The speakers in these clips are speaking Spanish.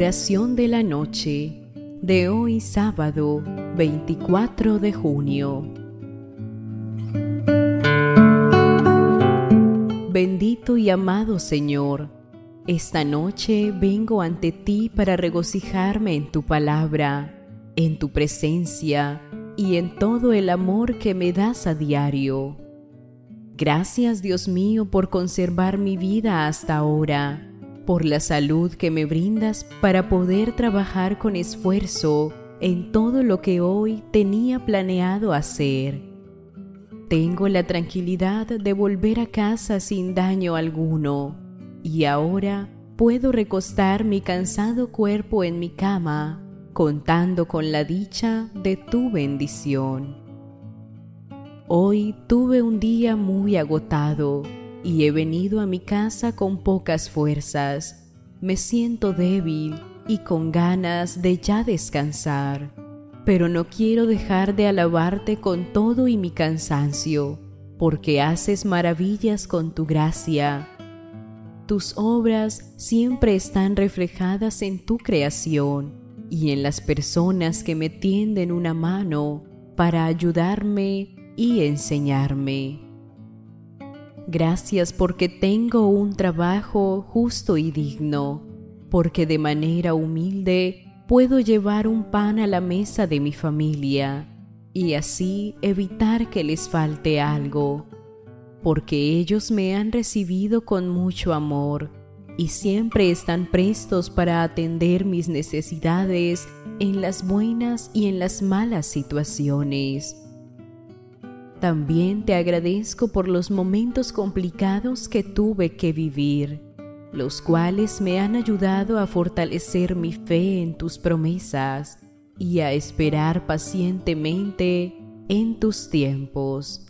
Oración de la noche de hoy sábado 24 de junio. Bendito y amado Señor, esta noche vengo ante ti para regocijarme en tu palabra, en tu presencia y en todo el amor que me das a diario. Gracias Dios mío por conservar mi vida hasta ahora por la salud que me brindas para poder trabajar con esfuerzo en todo lo que hoy tenía planeado hacer. Tengo la tranquilidad de volver a casa sin daño alguno y ahora puedo recostar mi cansado cuerpo en mi cama contando con la dicha de tu bendición. Hoy tuve un día muy agotado y he venido a mi casa con pocas fuerzas. Me siento débil y con ganas de ya descansar, pero no quiero dejar de alabarte con todo y mi cansancio, porque haces maravillas con tu gracia. Tus obras siempre están reflejadas en tu creación y en las personas que me tienden una mano para ayudarme y enseñarme. Gracias porque tengo un trabajo justo y digno, porque de manera humilde puedo llevar un pan a la mesa de mi familia y así evitar que les falte algo, porque ellos me han recibido con mucho amor y siempre están prestos para atender mis necesidades en las buenas y en las malas situaciones. También te agradezco por los momentos complicados que tuve que vivir, los cuales me han ayudado a fortalecer mi fe en tus promesas y a esperar pacientemente en tus tiempos.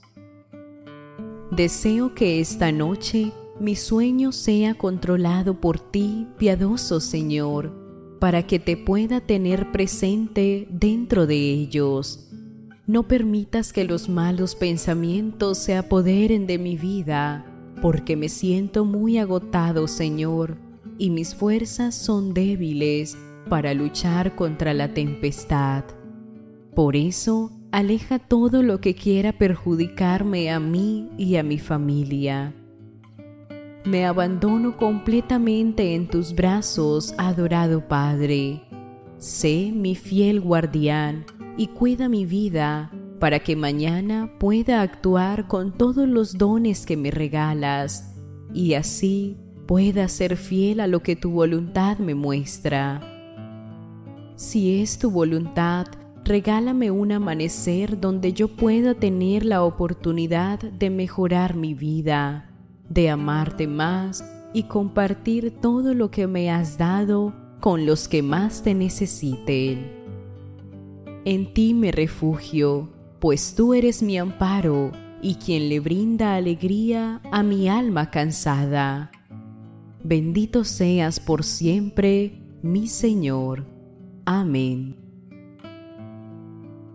Deseo que esta noche mi sueño sea controlado por ti, piadoso Señor, para que te pueda tener presente dentro de ellos no permitas que los malos pensamientos se apoderen de mi vida, porque me siento muy agotado, Señor, y mis fuerzas son débiles para luchar contra la tempestad. Por eso, aleja todo lo que quiera perjudicarme a mí y a mi familia. Me abandono completamente en tus brazos, adorado Padre. Sé mi fiel guardián y cuida mi vida para que mañana pueda actuar con todos los dones que me regalas y así pueda ser fiel a lo que tu voluntad me muestra. Si es tu voluntad, regálame un amanecer donde yo pueda tener la oportunidad de mejorar mi vida, de amarte más y compartir todo lo que me has dado con los que más te necesiten. En ti me refugio, pues tú eres mi amparo y quien le brinda alegría a mi alma cansada. Bendito seas por siempre, mi Señor. Amén.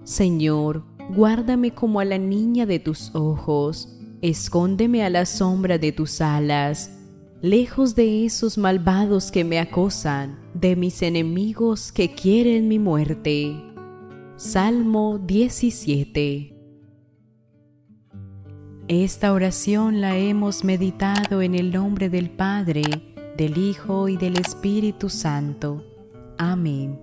Señor, guárdame como a la niña de tus ojos, escóndeme a la sombra de tus alas, lejos de esos malvados que me acosan, de mis enemigos que quieren mi muerte. Salmo 17 Esta oración la hemos meditado en el nombre del Padre, del Hijo y del Espíritu Santo. Amén.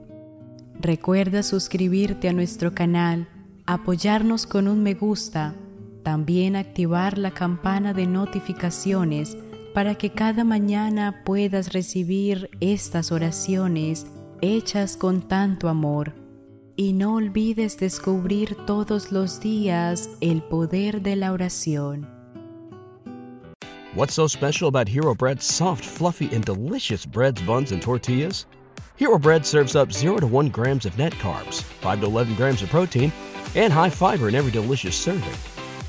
Recuerda suscribirte a nuestro canal, apoyarnos con un me gusta También activar la campana de notificaciones para que cada mañana puedas recibir estas oraciones hechas con tanto amor. Y no olvides descubrir todos los días el poder de la oración. What's so special about Hero Bread's soft, fluffy, and delicious breads, buns, and tortillas? Hero Bread serves up 0 to 1 grams of net carbs, 5 to 11 grams of protein, and high fiber in every delicious serving.